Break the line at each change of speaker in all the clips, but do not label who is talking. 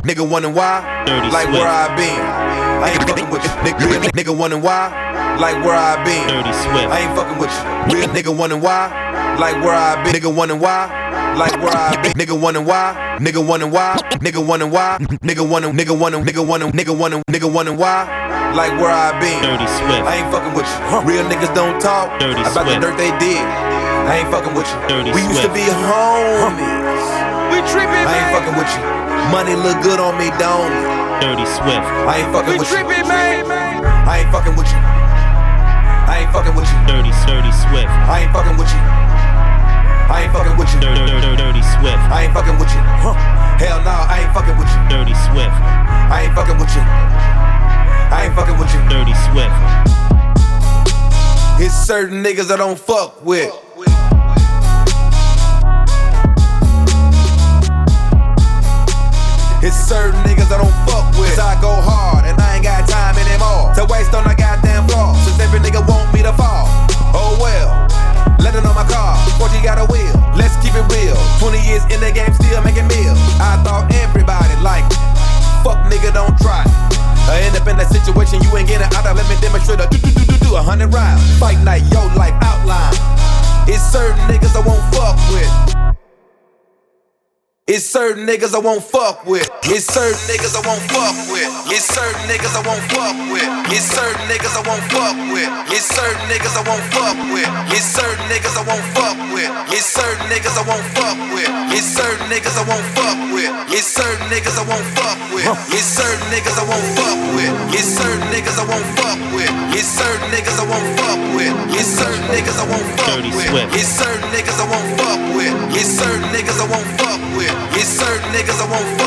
Nigga wondering why?
Dirty
like
Swift.
where I been. I ain't fucking with you. Nigga, real nigga wondering why? Like where I been.
Dirty Swift.
I ain't fucking with you. Real nigga wondering why? Like where I been. Nigga wondering why? Like where I been. Nigga wondering why? Nigga wondering why? Nigga wondering why? Nigga wondering, nigga wondering, nigga wondering, nigga wondering, nigga wondering why? Like where I been.
Dirty Swift.
I ain't fucking with you. Real niggas don't talk
Dirty
about the dirt they did. I ain't fucking with you.
Dirty
we used to be homies.
We trippin',
I ain't fucking with you. Money look good on me, don't it?
Dirty Swift.
I ain't fucking with you. I ain't fucking with you. I ain't fucking with you.
Dirty, dirty Swift.
I ain't fucking with you. I ain't fucking with you.
Dirty, dirty, dirty Swift.
I ain't fucking with you. Hell no, I ain't fucking with you.
Dirty Swift.
I ain't fucking with you. I ain't fucking with you.
Dirty Swift.
It's certain niggas I don't fuck with. It's certain niggas I don't fuck with. 'Cause I go hard and I ain't got time anymore to waste on a goddamn floor. Since every nigga want me to fall. Oh well. Let it on my car. 40 got a wheel. Let's keep it real. 20 years in the game, still making meals. I thought everybody like. Fuck nigga, don't try. I end up in that situation, you ain't getting out of. Let me demonstrate a do do do do do a hundred rounds. Fight night, yo life outline. It's certain niggas I won't fuck with. It's certain niggas I won't fuck with. It's certain niggas I won't fuck with. It's certain niggas I won't fuck with. It's certain niggas I won't fuck with. It's certain niggas I won't fuck with. It's certain niggas I won't fuck with. It's certain niggas I won't fuck with. It's certain niggas I won't fuck with. It's certain niggas I won't fuck with. It's certain niggas I won't fuck with. It's certain niggas I won't fuck with. It's certain niggas I won't fuck with. It's
Dirty
with.
Swift.
It's certain niggas I won't fuck with. It's certain niggas I won't fuck with. It's certain niggas I won't fuck with.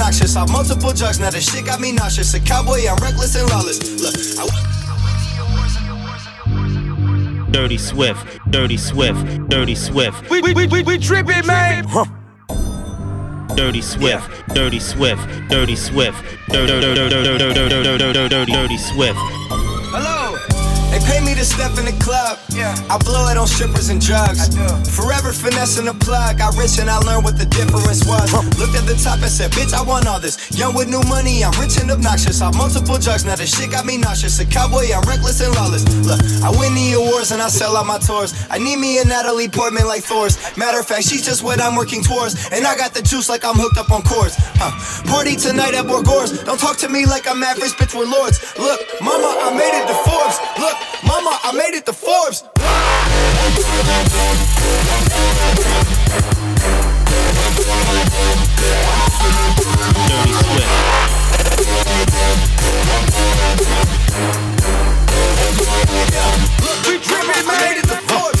Obnoxious. Off multiple drugs, now the shit got me nauseous. A cowboy, I'm reckless and lawless. Look, I
Dirty Swift, Dirty Swift, Dirty Swift,
We, we, we, we, we trippin', man.
Dirty Swift, Dirty Swift, Dirty Swift, Dirty, dirty,
to step in the club.
Yeah.
I blow it on strippers and drugs. Forever finessing the plug. I rich and I learned what the difference was. Looked at the top and said, bitch, I want all this. Young with new money, I'm rich and obnoxious. Off multiple drugs, now the shit got me nauseous. A cowboy, I'm reckless and lawless. Look, I win the awards and I sell out my tours. I need me a Natalie Portman like Thor's. Matter of fact, she's just what I'm working towards. And I got the juice like I'm hooked up on cords. Huh. Party tonight at Borgores. Don't talk to me like I'm average, bitch, we're lords. Look, mama, I made it to Forbes. Look, mama, I made it to Forbes.
Dirty Swift,
We trippin', man. Made it to Forbes.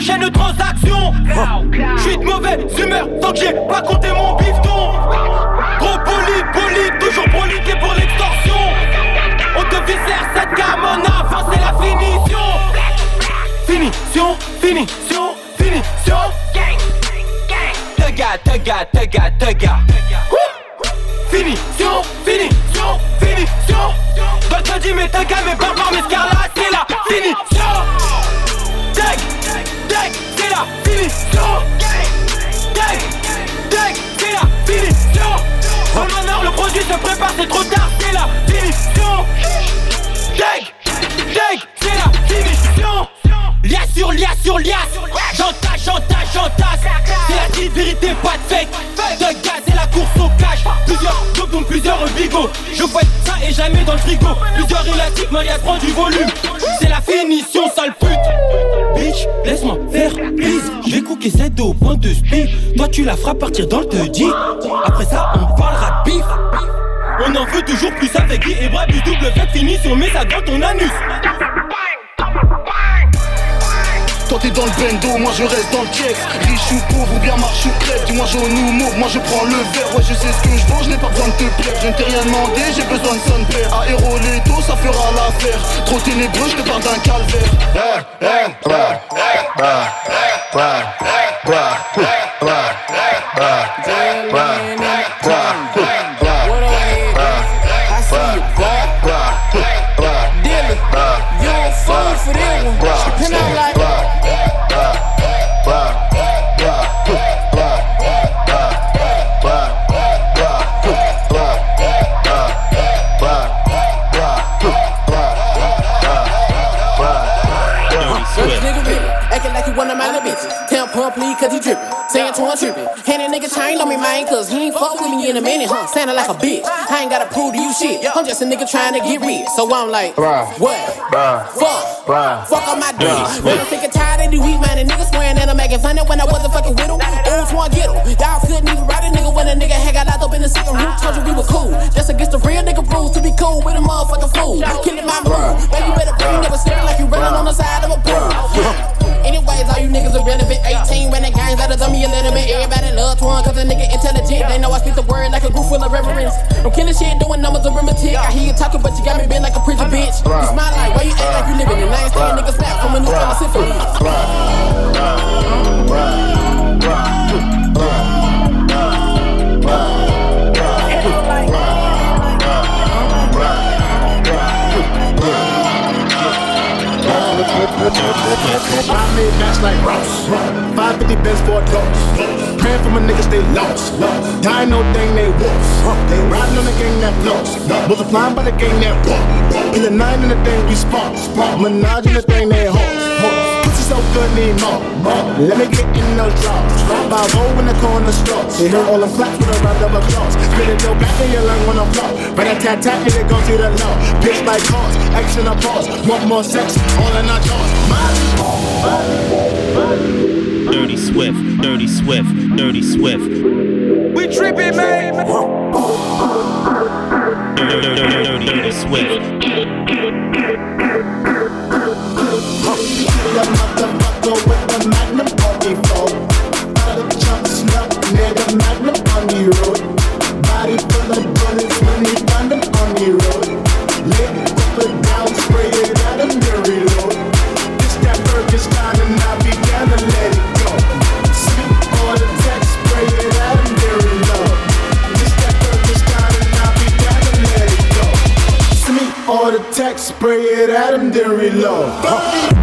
Prochaine transaction. J'suis de mauvaise humeur tant que j'ai pas compté mon bifton. Gros poli, poli, toujours proliqué pour l'extorsion. On te viscère cette gamme en avant, c'est la finition. Finition, finition, finition. Tega, tega, tega, tega. Finition, finition, finition. D'autres te dis mais tega, mais pas par mes là, finition. C'est la finition. Au meneur, le produit se prépare, c'est trop tard, c'est la finition. C'est la finition. Lias sur lias sur lias J'entasse, j'entasse, j'entasse C'est la vérité, pas de fake De gaz et la course au cash Plusieurs donc plusieurs bigots Je fouette ça et jamais dans le frigo Plusieurs élastiques, Maria prend du volume C'est la finition, sale pute Bitch, laisse-moi faire, Cooké cette au point de speed. Toi tu la feras partir dans le te Après ça on parlera de bif. On en veut toujours plus avec Guy et Brabus double fait finition mais ça dans ton anus
Toi t'es dans le bendo, moi je reste dans le check Riche ou pauvre ou bien marche ou crève Dis-moi jaune ou moi je prends le verre Ouais je sais ce que je vends, je n'ai pas besoin de te plaire Je ne t'ai rien demandé, j'ai besoin de son père Aéro Leto, ça fera l'affaire Trop ténébreux, je te parle d'un calvaire
chain on me, man, cause he ain't fuck with me in a minute, huh? Sounding like a bitch. I ain't gotta prove to you shit. I'm just a nigga trying to get rich. So I'm like, what? Fuck. Fuck on my dick. When I'm sick and tired of these weak minded niggas swearing that I'm making fun of when I wasn't fucking with them. Old one get 'em. Y'all couldn't even ride a nigga when a nigga had got locked up in the second room. Told you we were cool. Just against the real nigga rules to be cool with a motherfucking fool. Killing my mood. Baby, better bring never staring like you running on the side of a pool. Anyways, all you niggas irrelevant. 18 when the games me a little bit. Everybody love Twan cause a nigga intelligent. They know I speak the word like a group full of reverence. I'm killing shit, doing numbers of arithmetic. I hear you talking, but you got me bent like a preacher bitch. It's my life, why you act like you living in? I ain't saying niggas snap from a new kind of symphony.
I made match like Ross. 550 best for a dose. Praying for my niggas, they lost. Ain't no thing, they wolves. They riding on the gang that flows. Multiplying by the gang that walk. In the nine and the thing we spark. Menage in the thing they hold. Pussy so good, need more. Let me get in those draws. By roll in the corner stores. You hear all them claps with a round of applause. Spit it your back and your lung on the floor. But a tat tat and it goes to the low. Bitch like cars, action applause. Want more sex, all in our jaws.
Dirty Swift. Dirty Swift. Dirty Swift.
We tripping, man.
Dirty, dirty, dirty, dirty, dirty Swift.
Spray it at them, then reload.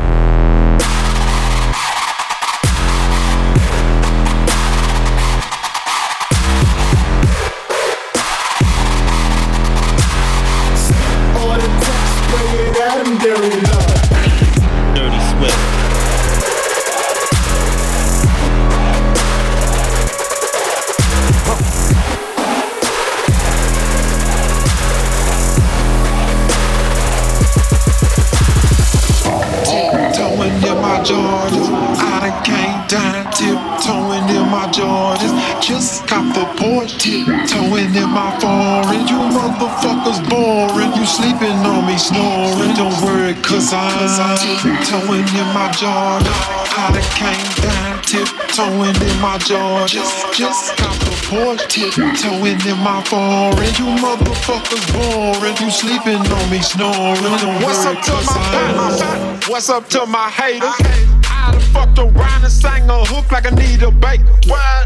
In my Jordans. I done came down tiptoeing in my Jordans. Just cop the porch tiptoeing in my foreign. You motherfuckers boring. You sleeping on me snoring.
What's up to
my
my What's up to my haters? I done fucked around and sang a hook like Anita Baker.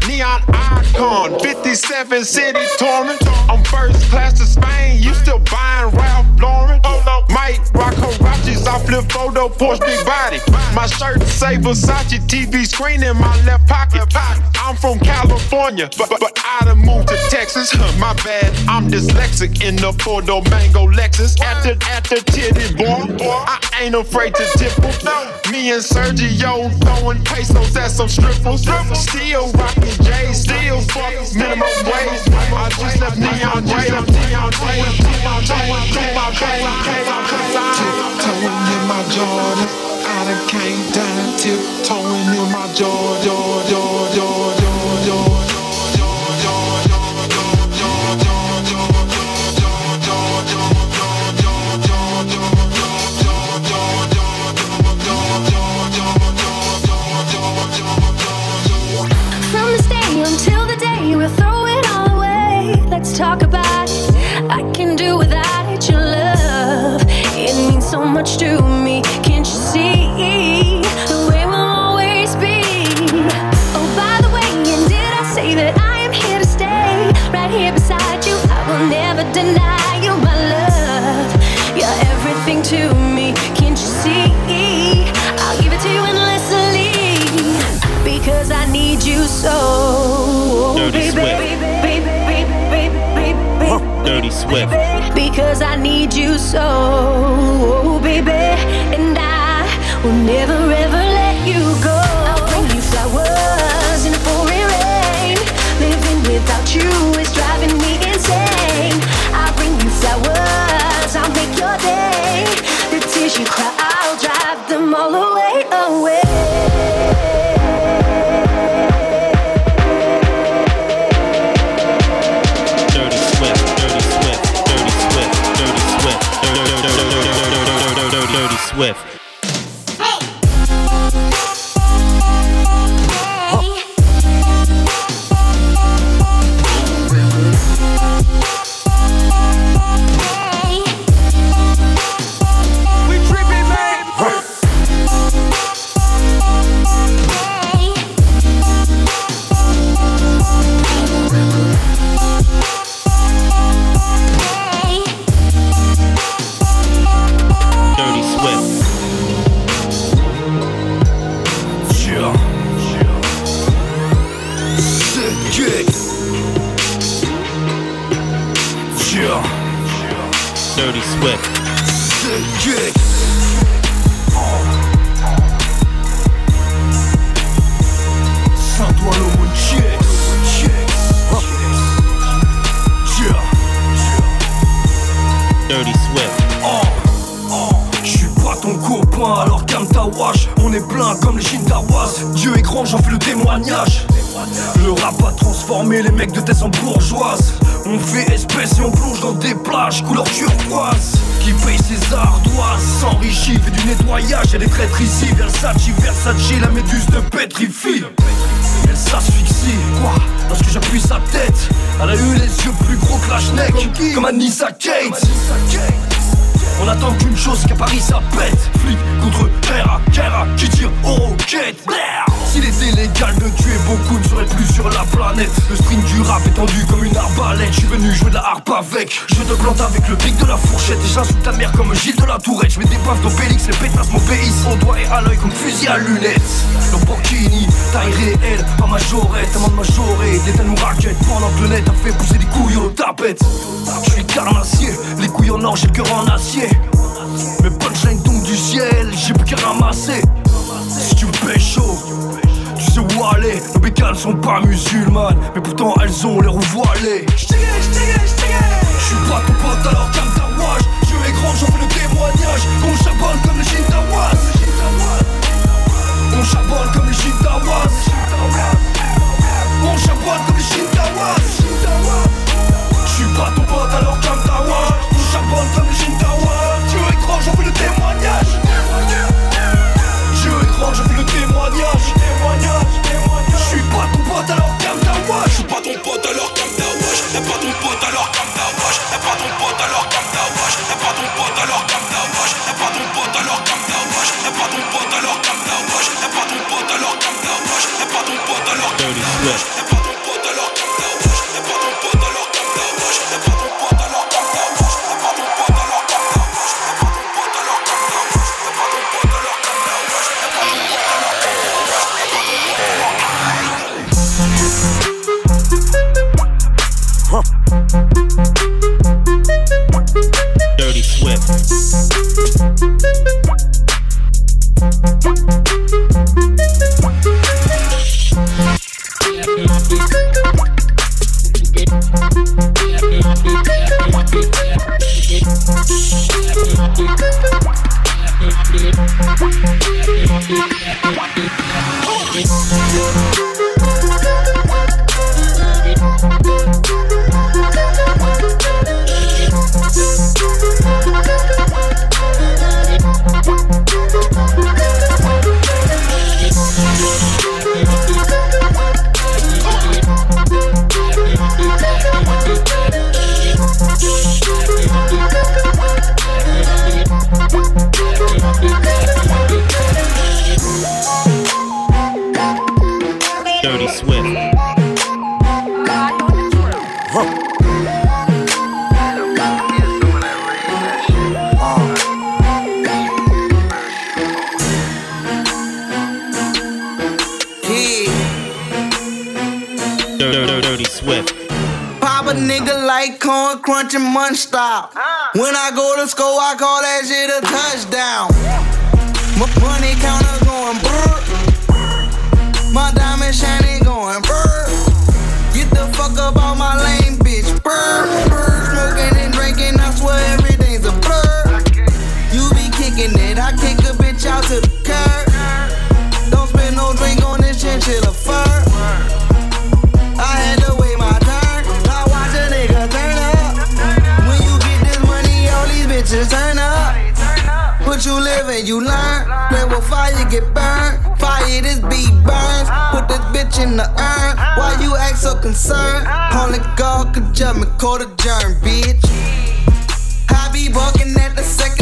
Neon icon, 57 city touring. I'm first class to Spain, you still buying Ralph Lauren? Oh no, Mike rock Huaraches, I flip photo, Porsche big body. My shirt say Versace TV screen in my left pocket. I'm from California, but, but, but I done moved to Texas. My bad, I'm dyslexic in the Porto Mango Lexus. At the titty boy, I ain't afraid to tip 'em. Me and Sergio throwing pesos at some strippers. Still rocking J, still fuck minimum wage. I just left Neon J, I'm Neon J.
Tiptoeing in my Jordan. I done came down tiptoeing in my Jordan.
From Swift. because I need you so,
oh,
baby,
Dirty
crunching munch stop. Ah. When I go to school, I call that shit a touchdown. My money counter going brr. My diamond shining get burned. Fire, this beat burns. Put this bitch in the urn. Why you act so concerned? Only God could jump me, call the germ, bitch. I be walking at the second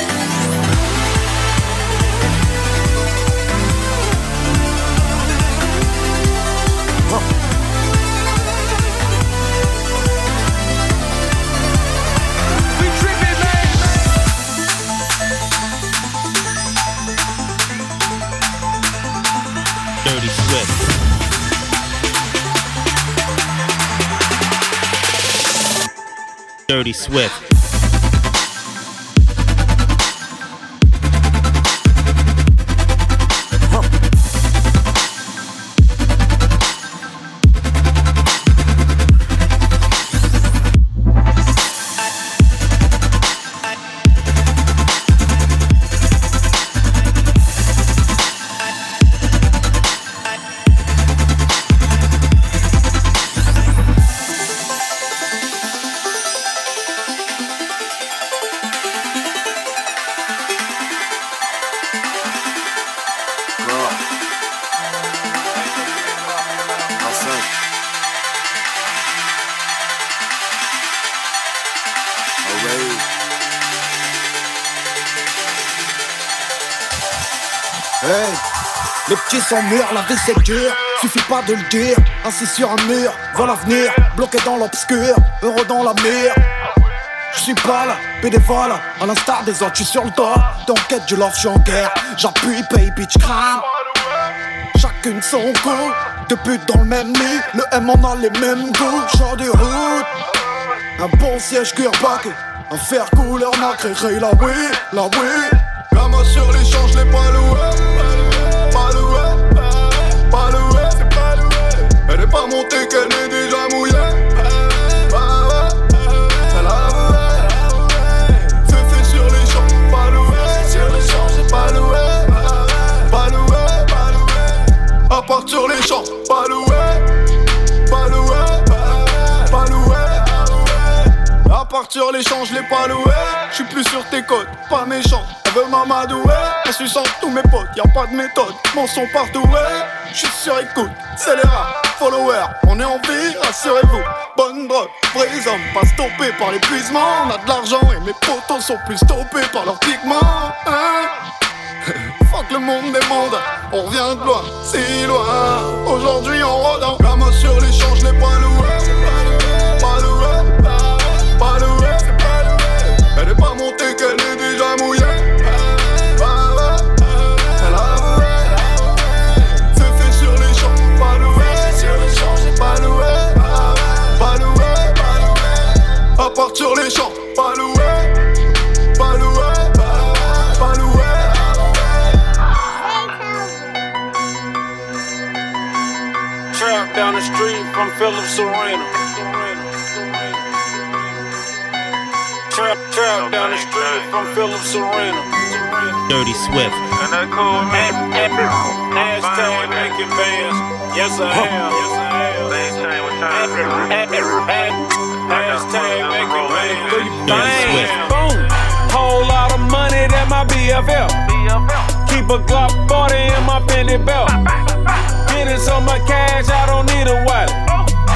Swift.
Sont mûrs, la vie c'est dur. Suffit pas de le dire, assis sur un mur, vois l'avenir, bloqué dans l'obscur, heureux dans la mire. Je suis pas là, bénévole, à l'instar des autres, je suis sur le dos. D'enquête, je love, je suis en guerre. J'appuie, pay, bitch, crame. Chacune son coup, deux putes dans le même lit. Le M en a les mêmes goûts, genre de route. Un bon siège cuir baqué, un fer couleur nacré, la oui, la oui.
Gamin sur les champs, Pas loué, pas loué. À part sur les champs. l'échange, l'ai pas loué. Je suis plus sur tes côtes, pas méchant. Elle veut m'amadouer, elle suçant tous mes potes. Y a pas de méthode, mon son partout, ouais. Je suis sur écoute, c'est les rats, followers. On est en vie, rassurez-vous. Bonne drogue, vrais hommes, pas stoppés par l'épuisement. On a de l'argent et mes potos sont plus stoppés par leurs pigments. Hein Fuck le monde des mondes, on revient de loin, si loin. Aujourd'hui on rôde main sur l'échange, je l'ai pas
from Philip Serena. Trap, trap down the street from Philip Serena.
Dirty Swift.
And that cool man. Hashtag making bands. Yes, I am. Yes, I am. Hashtag making bands. Boom. Whole lot of money that my BFL. Keep a Glock 40 in my Fendi belt. Getting so much cash, I don't need a wallet.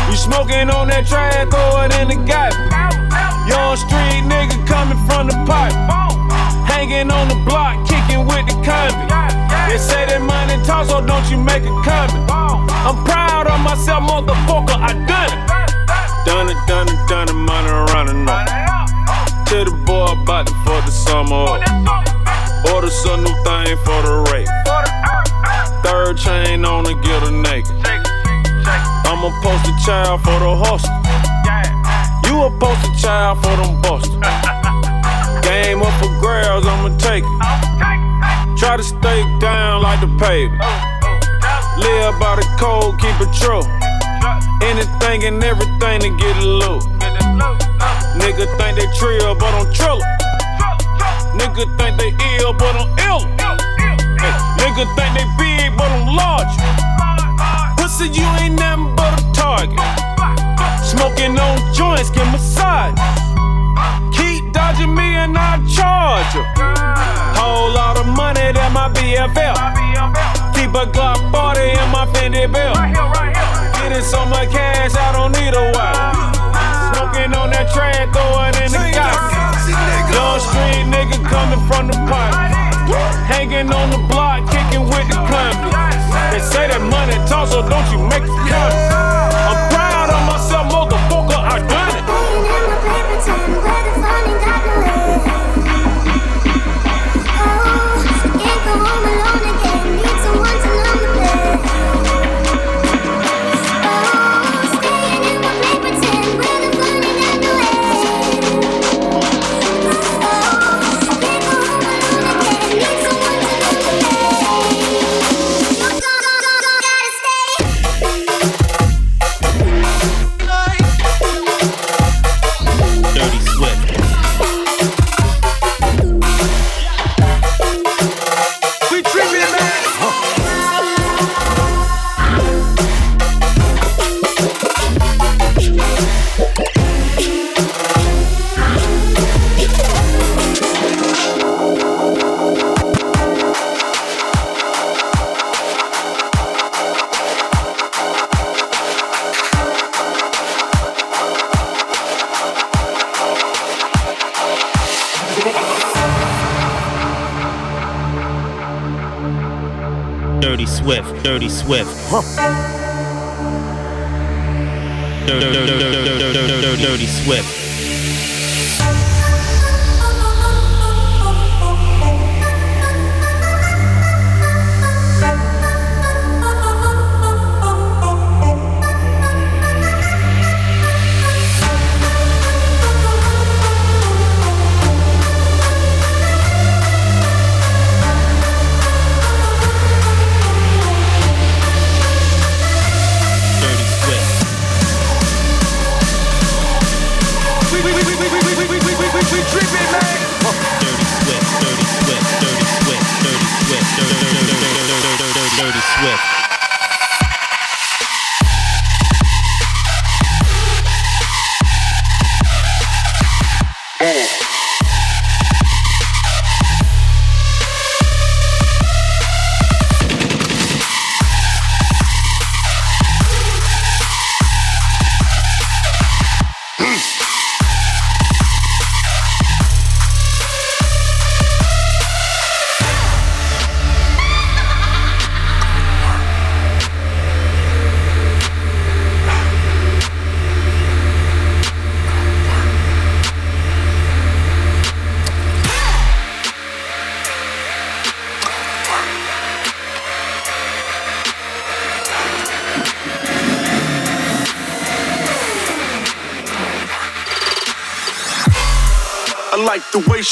You smoking on that trash, throw it in the garbage. Young street nigga coming from the pipe. Hanging on the block, kicking with the convict. They say that money talk, so don't you make a comment. I'm proud of myself, motherfucker, I done it. Done it, done it, done it, money running up. To the boy about to fuck the summer up. Order some new thing for the rape. Third chain on to get her naked. I'm a poster child for the hustle. You a poster child for them busters. Game up for grabs, I'ma take it. Try to stay down like the pavement. Live by the code, keep it true. Anything and everything to get a loot. Nigga think they trill, but I'm trillin'. Nigga think they ill, but I'm ill. Nigga think they big, but I'm large. Pussy, you ain't nothing but a target. Smoking on joints, get massage. Keep dodging me and I charge you. Whole lot of money that my BFL. Keep a Glock 40 in my Fendi belt. Getting so much cash, I don't need a wife. Smoking on that train, throw it in the gas. Young street nigga coming from the pipe. Hanging on the block, kicking with the club. They say that money talk, so don't you make it count.
Swift. Dirty Swift.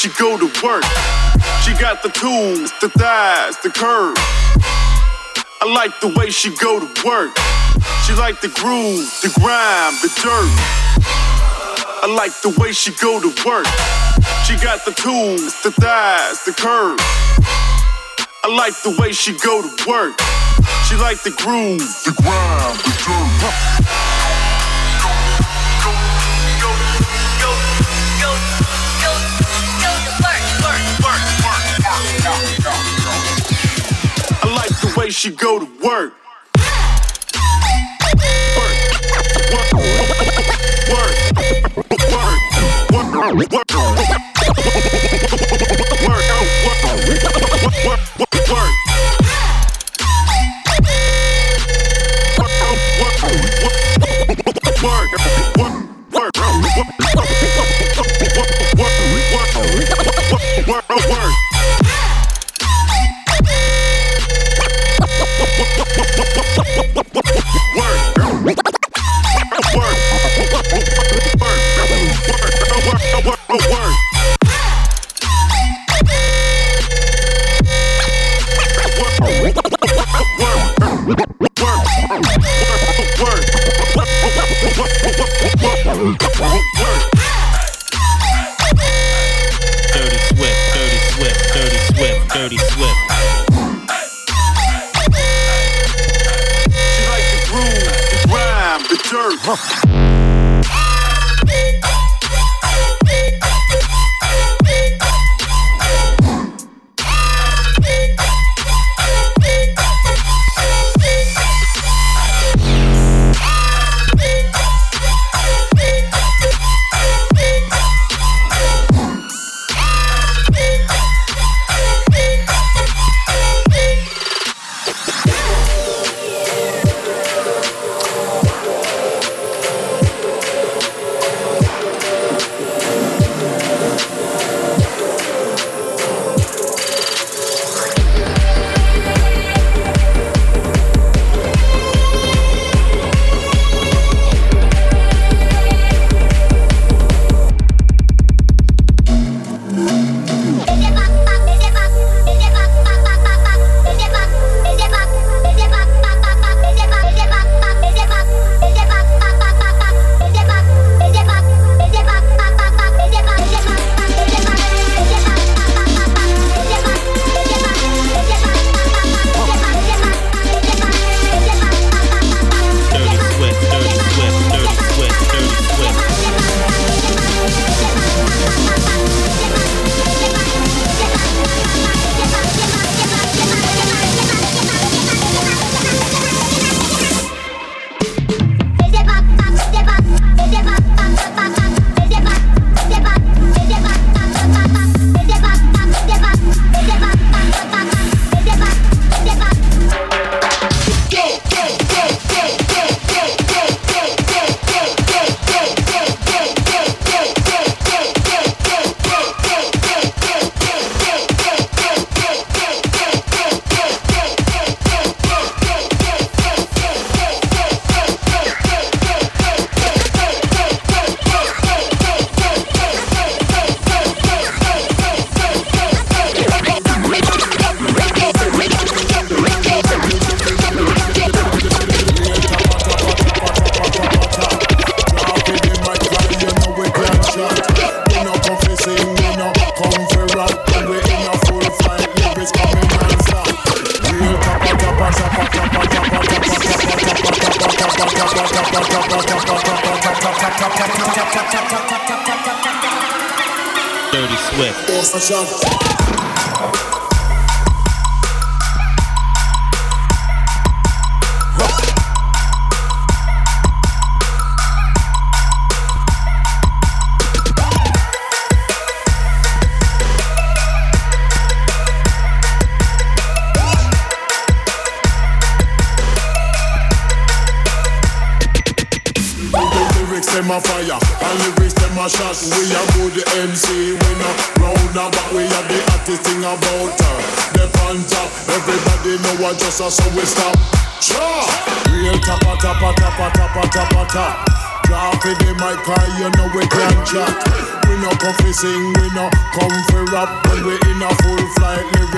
She go to work. She got the tools, the thighs, the curves. I like the way she go to work. She like the groove, the grime, the dirt. I like the way she go to work. She got the tools, the thighs, the curves. I like the way she go to work. She like the groove, the grime, the dirt. She go to work.
Dirty Swift, Dirty Swift, Dirty Swift, Dirty Swift.
She like the groove, the the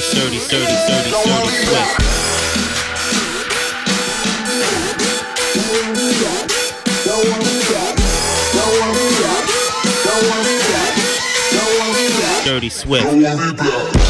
30, 30, 30, 30, 30 swift. Dirty Swift.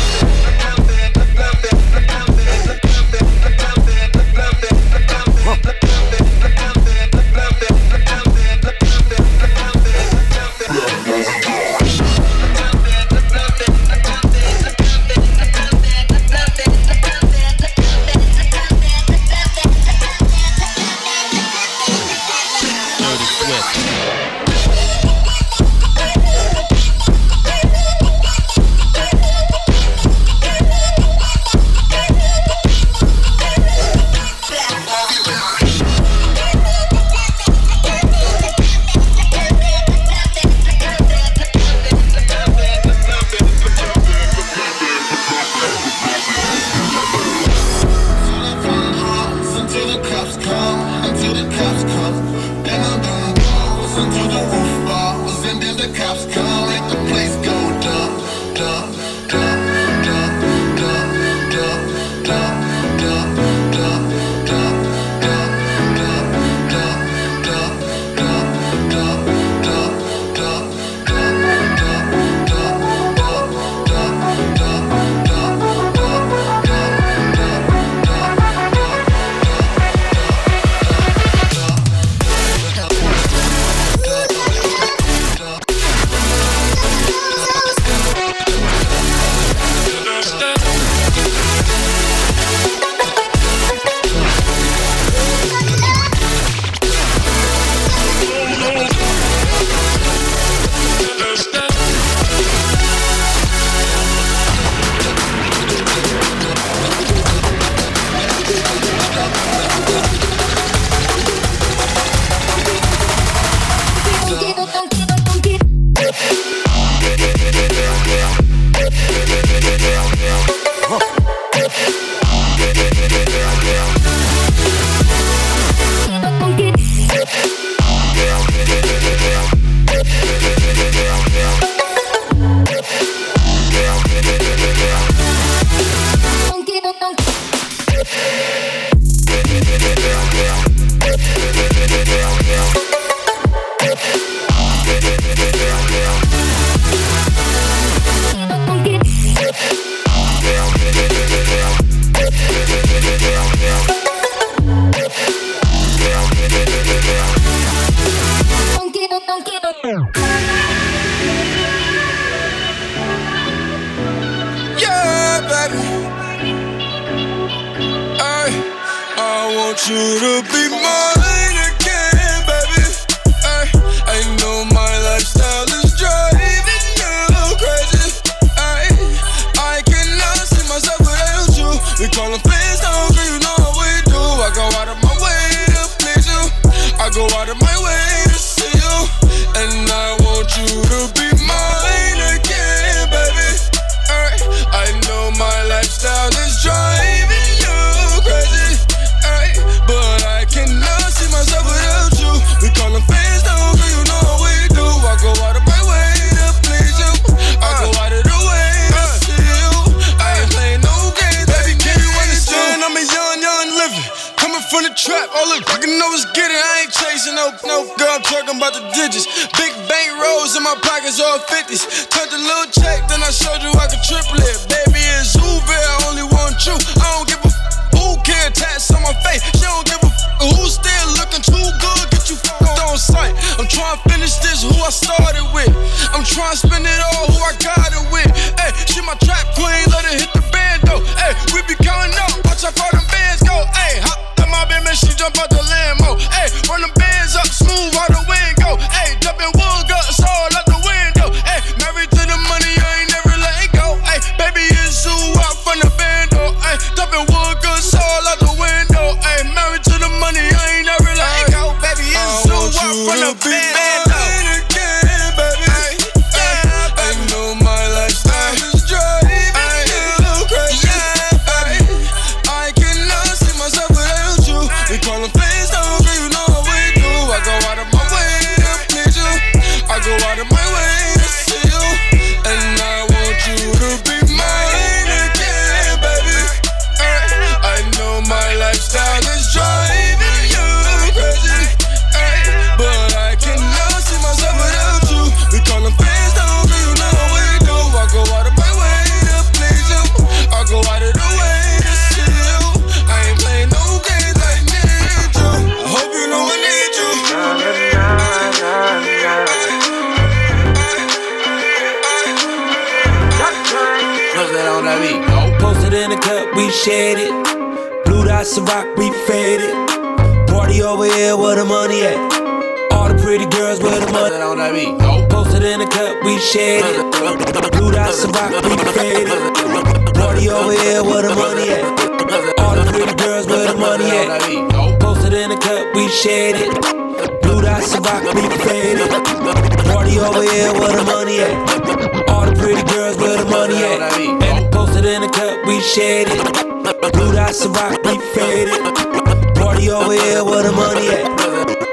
Money
at.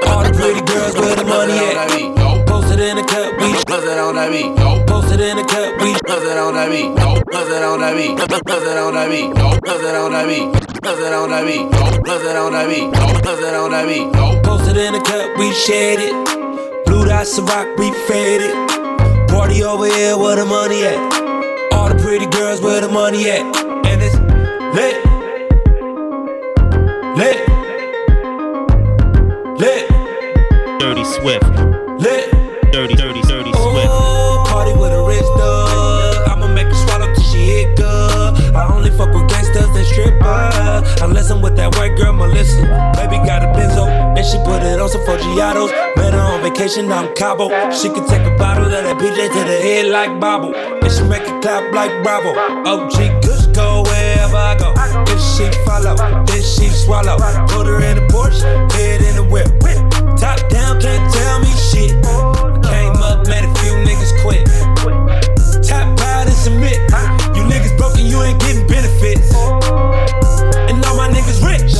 All the pretty girls where the money at. Posted in the cup, we posted on that beat. Posted in the cup, we posted on that beat. Posted on that beat. Posted on that beat. Posted on that beat. Posted on that beat. Posted on that beat. Posted on that beat. Posted in the cup, we shared it. Blue dots of rock, we faded. It Party over here where the money at. All the pretty girls where the money at. And it's. Lit.
Swift.
Lit.
Dirty, dirty, dirty oh, Swift.
Oh, party with a rich dog. I'ma make her swallow till she hit good. I only fuck with gangsters and strippers. Unless I'm with that white girl, Melissa. Baby got a benzo, and she put it on some Forgiatos. Met her on vacation out in Cabo. She can take a bottle of that PJ to the head like Bobble. And she make it clap like Bravo. OG Kush go wherever I go. If she follow, then she swallow. Put her in the Porsche, head in the whip. Top down, can't tell me shit. Came up, met a few niggas quit. Top proud and submit. You niggas broken, you ain't getting benefits. And all my niggas rich.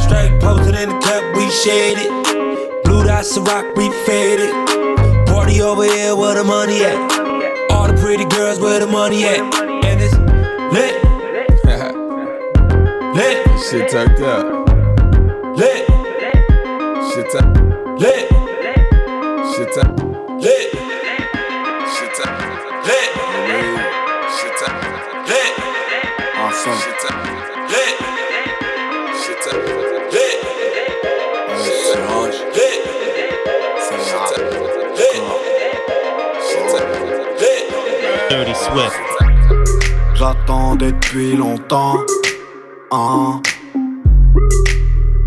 Straight posted in the cup, we shared it. Blue dots of rock, we faded. Party over here where the money at. All the pretty girls where the money at. And it's lit. lit.
Shit tucked up.
Lit.
Shit tucked.
Lit.
Shit tucked.
Lit.
Shit tucked.
Lit.
Shit tucked.
Lit.
Awesome. Shit tucked.
Lit.
Shit tucked.
Lit.
C'est Roche.
Lit.
C'est rap.
Lit.
Shit tucked.
Lit.
Dirty Swift.
J'attendais depuis longtemps. Hein.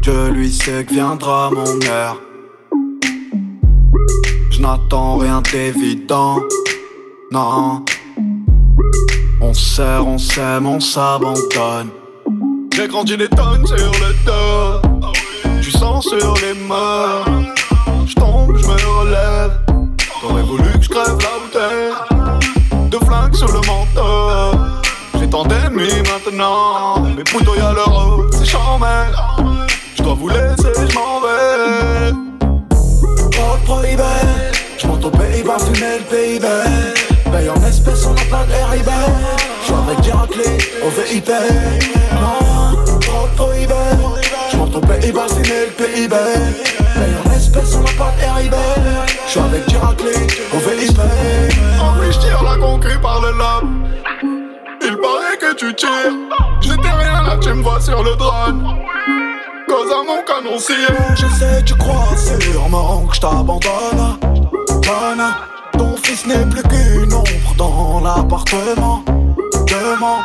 Je lui sais que viendra mon heure. N'attends rien d'évident. Non. On sert, on s'aime, on s'abandonne. J'ai grandi des tonnes sur le dos. Tu sens sur les morts. Je tombe, je me relève. T'aurais voulu que je crève la bouteille. De flingues sur le manteau. J'ai tant d'ennemis maintenant. Mais plutôt y'a l'euro, c'est charmant. Je dois vous laisser, je m'en vais. Prohibé. Je monte au pays, va fumer le PIB. Paye en espèces, on n'a pas de RIB. Je avec Héraclé au VIP. Non, trop prohibé. Je monte au pays, décimer le PIB. Mais en espèces, on n'a pas de RIB. Je avec Diraclé, au VIP.
Enrichir la concrue par le lab. Il paraît que tu tires. J'étais rien là, tu me vois sur le drone.
Je sais, tu crois sûrement que je t'abandonne. Donne, ton fils n'est plus qu'une ombre dans l'appartement. Demain.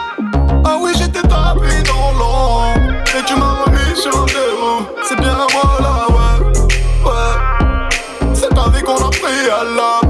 Ah oui, j'étais tapé dans l'ombre. Et tu m'as remis sur roues. C'est bien moi là, ouais. Ouais. C'est ta vie qu'on a pris à l'âme.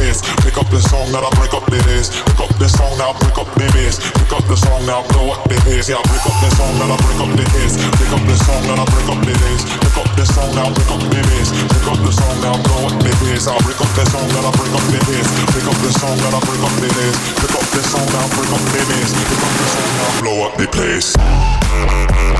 fist. Pick
up the song, now I break up the. Pick up the song, now break up the bass. Pick up the song, now blow up the. Yeah, break up the song, now I break up the. Pick up the song, now I break up the. Pick up the song, now break up the. Pick up the song, now blow up the bass. I break up the song, now I break up the. Pick up the song, now I break up the. Pick up the song, now break up the. Pick up the song, now blow up the place.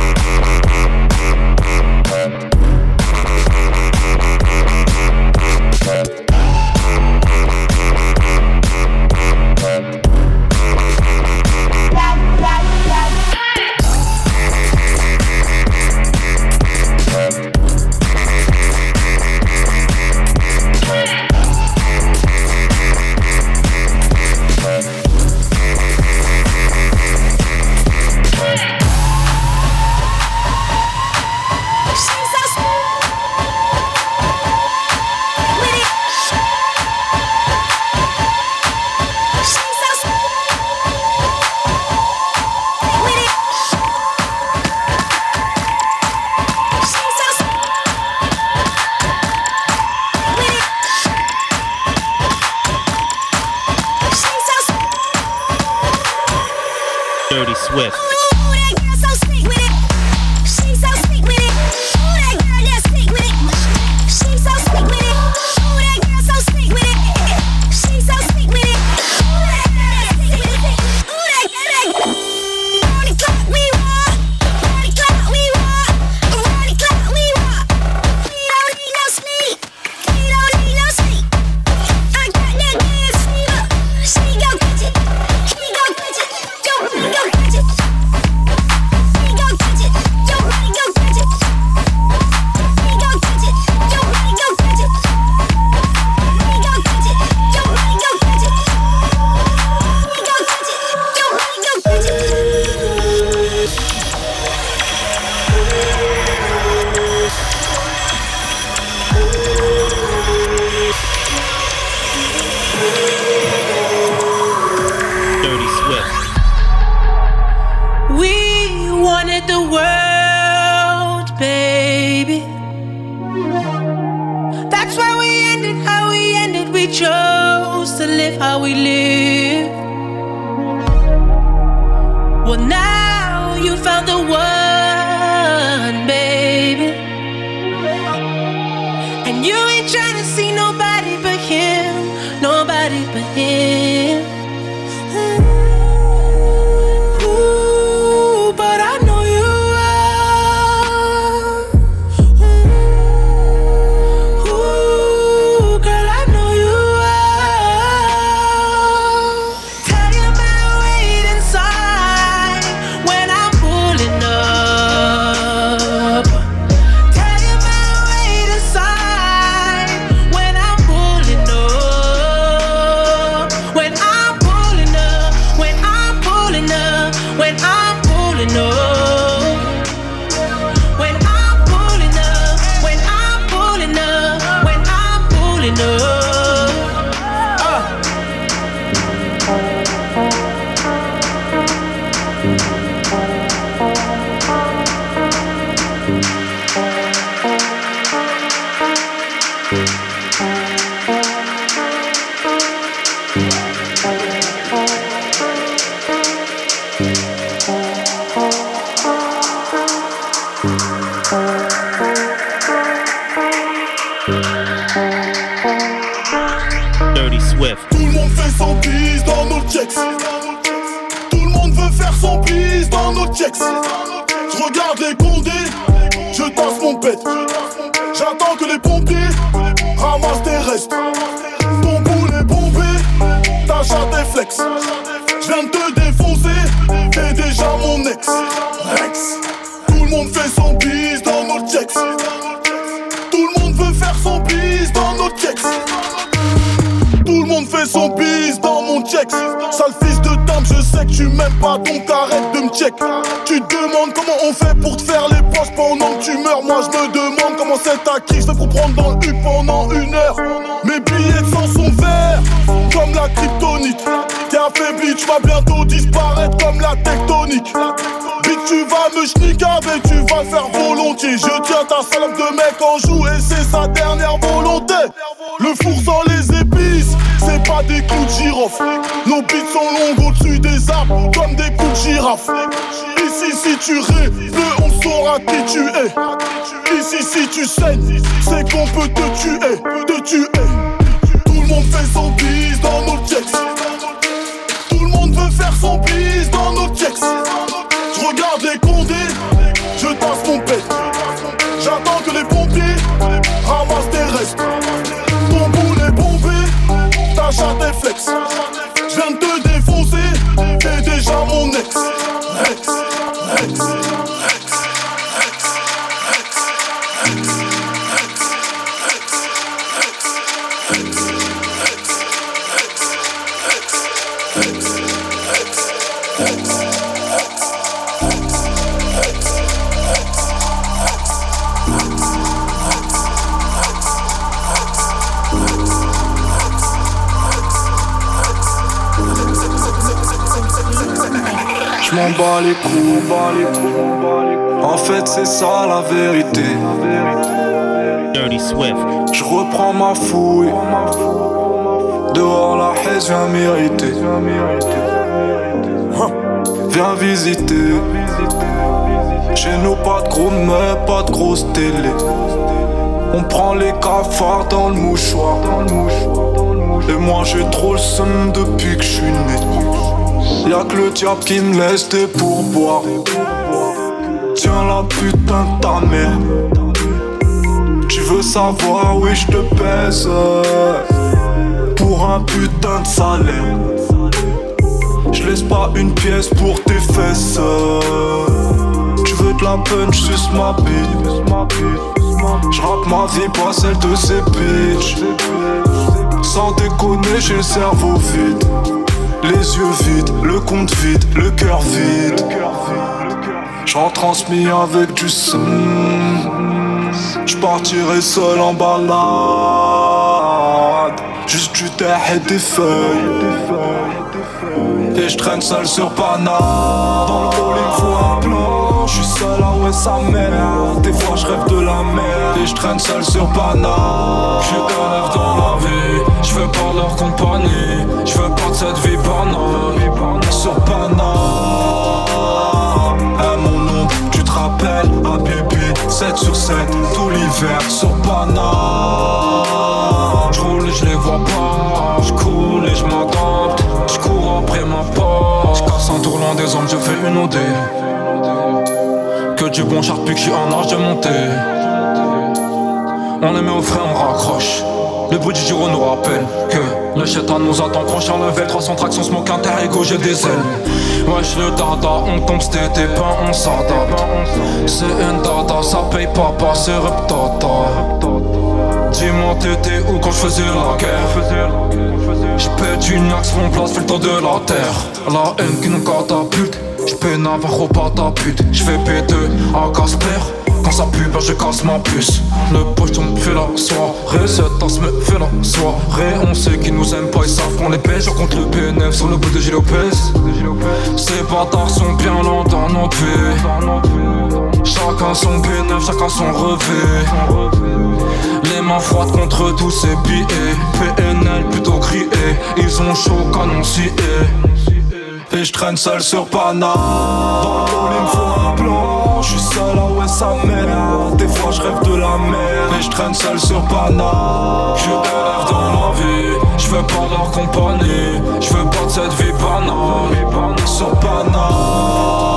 Je tiens ta salope de mec en joue et c'est sa dernière volonté. Le four sans les épices, c'est pas des coups de girofle. Nos bites sont longues au-dessus des arbres, comme des coups de girafe. Ici, si tu rêves, on saura qui tu es. Ici, si tu saignes, c'est qu'on peut te tuer, te tuer. Les.
En fait, c'est ça la vérité.
Dirty Swift.
Je reprends ma fouille. Dehors la haine vient mériter. Viens visiter. Chez nous, pas de gros meubles, pas de grosse télé. On prend les cafards dans le mouchoir. Et moi, j'ai trop le seum depuis que je suis né. Y'a que le diable qui me laisse des pourboires. Tiens la putain de ta mère. Tu veux savoir, oui, je te pèse. Pour un putain de salaire. Je laisse pas une pièce pour tes fesses. Tu veux de la punch, suce ma bite. J'rappe ma vie, pas celle de ces bitches. Sans déconner, j'ai le cerveau vide. Les yeux vides, le compte vide, le cœur vide. J'en transmis avec du son. J'partirai seul en balade.
Juste du terre et des feuilles. Et je traîne seul sur Pana. Dans le me faut un plan. Je suis seul, ah ouais, sa mère. Des fois, je rêve de la mer. Et je traîne seul sur Pana. J'ai un rêve dans la vie. Je fais une OD. Que du bon char, puis que je suis en âge de monter. On les met au frais, on raccroche. Le bruit du giro nous rappelle que le chétan nous attend prochain level 300 tractions, smoke inter ego j'ai des ailes Wesh le dada, on tombe c'était pas on s'adapte C'est une dada, ça paye pas, pas c'est reptata Dis-moi t'étais où quand je faisais la guerre J'pète une axe, mon place fait le tour de la terre La haine qui nous catapulte J'pète Navarro pas ta pute J'fais P2 à Casper quand ça pue, ben je casse ma puce. Le pocheton me fait la soirée, cette tasse me fait la soirée. On sait qu'ils nous aiment pas, ils savent qu'on les pêche. Contre le PNF sur le bout de Gilles. Ces bâtards sont bien lents dans notre vie. Chacun son P9, chacun son revêt. Mains froides contre tous ces billets. PNL plutôt crié, ils ont chaud canon scié. Et je traîne seul sur Pana. Dans le il me faut un plan. Je suis seul, ah ouais, sa mère. Des fois, je rêve de la mer. Et je traîne seul sur Pana. Je rêve dans la vie. Je veux pas leur compagnie. Je veux pas de cette vie banale. Sur Pana.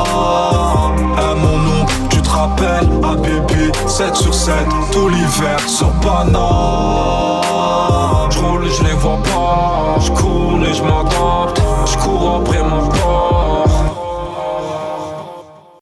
Rappelles. À bébé, 7 sur 7. Tout l'hiver sur Pana. Je roule et je les vois pas. Je coule et je m'adapte. Je cours après mon corps.